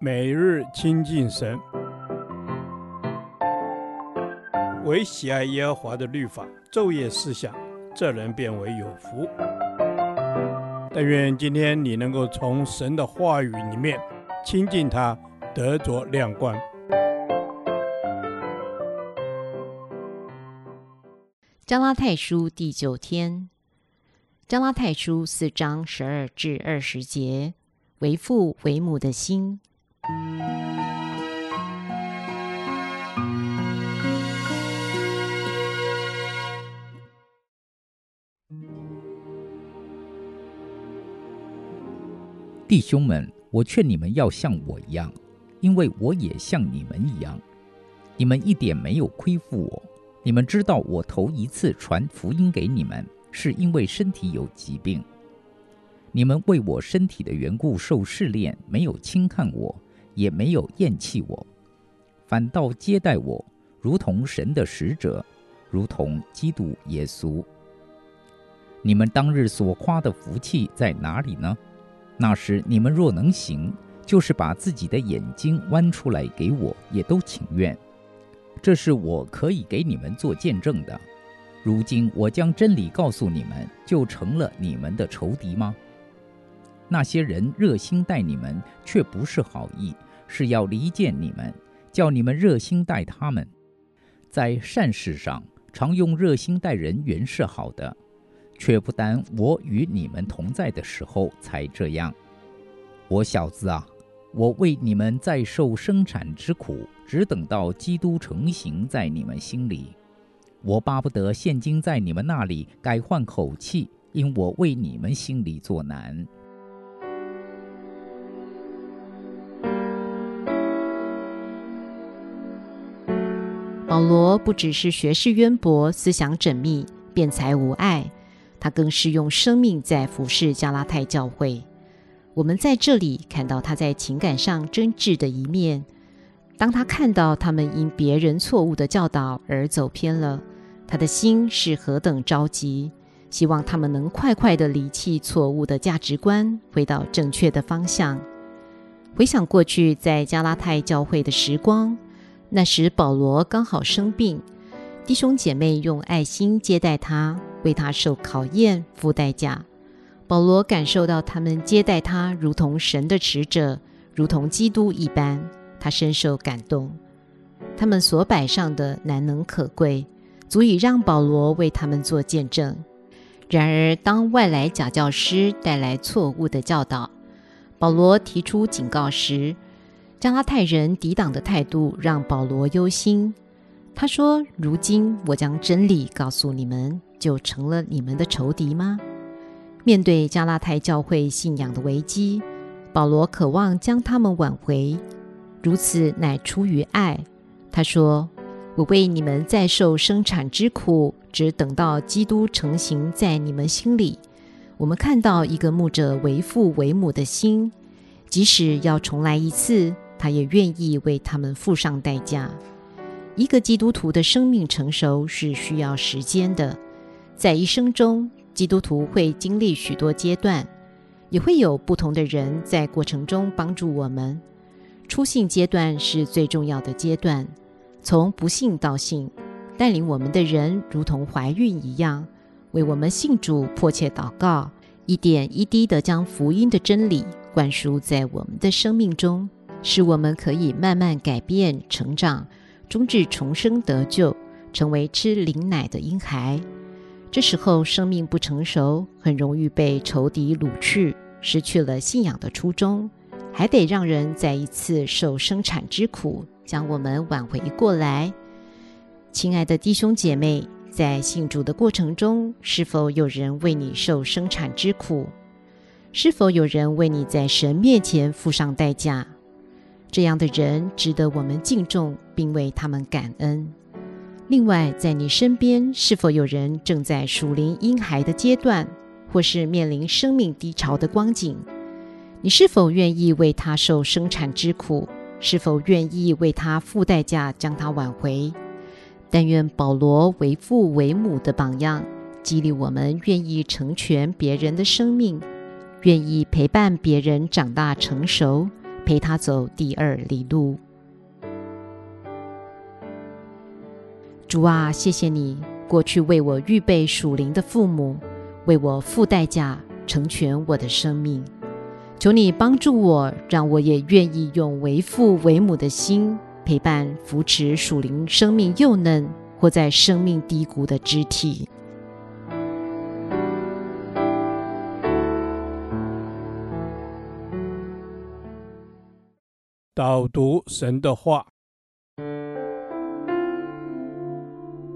每日亲近神，唯喜爱耶和华的律法，昼夜思想，这人便为有福。但愿今天你能够从神的话语里面亲近他，得着亮光。加拉太书第九天，加拉太书四章十二至二十节，为父为母的心。弟兄们，我劝你们要像我一样，因为我也像你们一样。你们一点没有亏负我。你们知道，我头一次传福音给你们，是因为身体有疾病。你们为我身体的缘故受试炼，没有轻看我。也没有厌弃我，反倒接待我，如同神的使者，如同基督耶稣。你们当日所夸的福气在哪里呢？那时你们若能行，就是把自己的眼睛剜出来给我，也都情愿。这是我可以给你们做见证的。如今我将真理告诉你们，就成了你们的仇敌吗？那些人热心待你们，却不是好意，是要离间你们，叫你们热心待他们。在善事上，常用热心待人，原是好的，却不单我与你们同在的时候才这样。我小子啊，我为你们在受生产之苦，只等到基督成形在你们心里。我巴不得现今在你们那里改换口气，因我为你们心里作难。保罗不只是学识渊博、思想缜密、辩才无碍，他更是用生命在服侍加拉太教会。我们在这里看到他在情感上真挚的一面。当他看到他们因别人错误的教导而走偏了，他的心是何等着急，希望他们能快快的离弃错误的价值观，回到正确的方向。回想过去在加拉太教会的时光。那时保罗刚好生病，弟兄姐妹用爱心接待他，为他受考验、付代价。保罗感受到他们接待他如同神的使者，如同基督一般，他深受感动。他们所摆上的难能可贵，足以让保罗为他们做见证。然而，当外来假教师带来错误的教导，保罗提出警告时，加拉太人抵挡的态度让保罗忧心。他说：“如今我将真理告诉你们，就成了你们的仇敌吗？”面对加拉太教会信仰的危机，保罗渴望将他们挽回，如此乃出于爱。他说：“我为你们在受生产之苦，只等到基督成形在你们心里。”我们看到一个牧者为父为母的心，即使要重来一次。他也愿意为他们付上代价。一个基督徒的生命成熟是需要时间的，在一生中，基督徒会经历许多阶段，也会有不同的人在过程中帮助我们。初信阶段是最重要的阶段，从不信到信，带领我们的人如同怀孕一样，为我们信主迫切祷告，一点一滴地将福音的真理灌输在我们的生命中。使我们可以慢慢改变、成长，终至重生得救，成为吃灵奶的婴孩。这时候生命不成熟，很容易被仇敌掳去，失去了信仰的初衷，还得让人再一次受生产之苦，将我们挽回过来。亲爱的弟兄姐妹，在信主的过程中，是否有人为你受生产之苦？是否有人为你在神面前付上代价？这样的人值得我们敬重，并为他们感恩。另外，在你身边是否有人正在属灵婴孩的阶段，或是面临生命低潮的光景？你是否愿意为他受生产之苦？是否愿意为他付代价将他挽回？但愿保罗为父为母的榜样，激励我们愿意成全别人的生命，愿意陪伴别人长大成熟。陪他走第二里路。主啊，谢谢你过去为我预备属灵的父母，为我付代价成全我的生命。求你帮助我，让我也愿意用为父为母的心陪伴扶持属灵生命幼嫩或在生命低谷的肢体。导读神的话。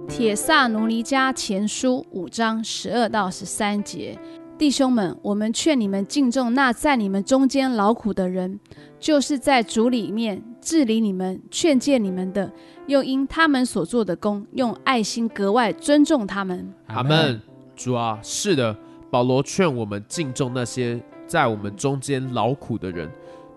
铁萨奴尼迦前书五章十二到十三节，弟兄们，我们劝你们敬重那在你们中间劳苦的人，就是在主里面治理你们、劝诫你们的，又因他们所做的工，用爱心格外尊重他们。阿门。主啊，是的，保罗劝我们敬重那些在我们中间劳苦的人。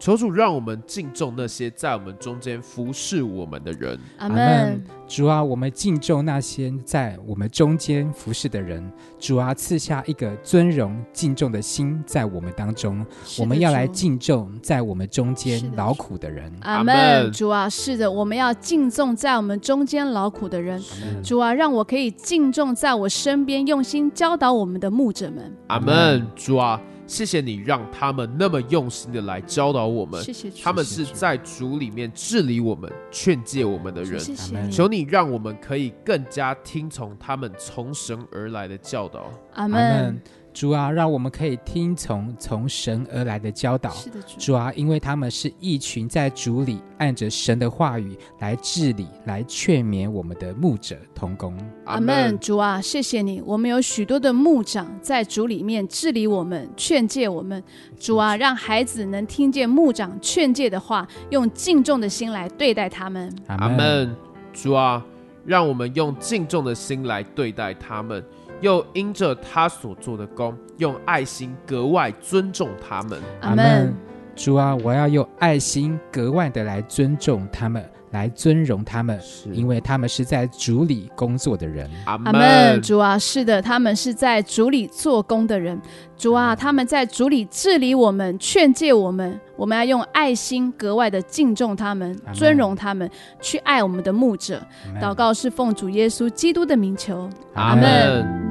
求主让我们敬重那些在我们中间服侍我们的人。阿门。主啊，我们敬重那些在我们中间服侍的人。主啊，赐下一个尊荣敬重的心在我们当中。我们要来敬重在我们中间劳苦的人。阿门。主啊，是的，我们要敬重在我们中间劳苦的人。主啊，让我可以敬重在我身边用心教导我们的牧者们。阿门。主啊。谢谢你让他们那么用心的来教导我们，谢谢，他们是在主里面治理我们、劝诫我们的人。谢谢，求你让我们可以更加听从他们从神而来的教导。阿门。主啊，让我们可以听从从神而来的教导。是的，主。主啊，因为他们是一群在主里按着神的话语来治理、来劝勉我们的牧者同工。阿门。主啊，谢谢你，我们有许多的牧长在主里面治理我们、劝诫我们。主啊，让孩子能听见牧长劝诫的话，用敬重的心来对待他们。阿门。主啊，让我们用敬重的心来对待他们。又因着他所做的工，用爱心格外尊重他们。阿门。主啊，我要用爱心格外的来尊重他们，来尊荣他们，因为他们是在主里工作的人。阿门。主啊，是的，他们是在主里做工的人。主啊，他们在主里治理我们，劝诫我们。我们要用爱心格外的敬重他们，尊荣他们，去爱我们的牧者。祷告是奉主耶稣基督的名求。阿门。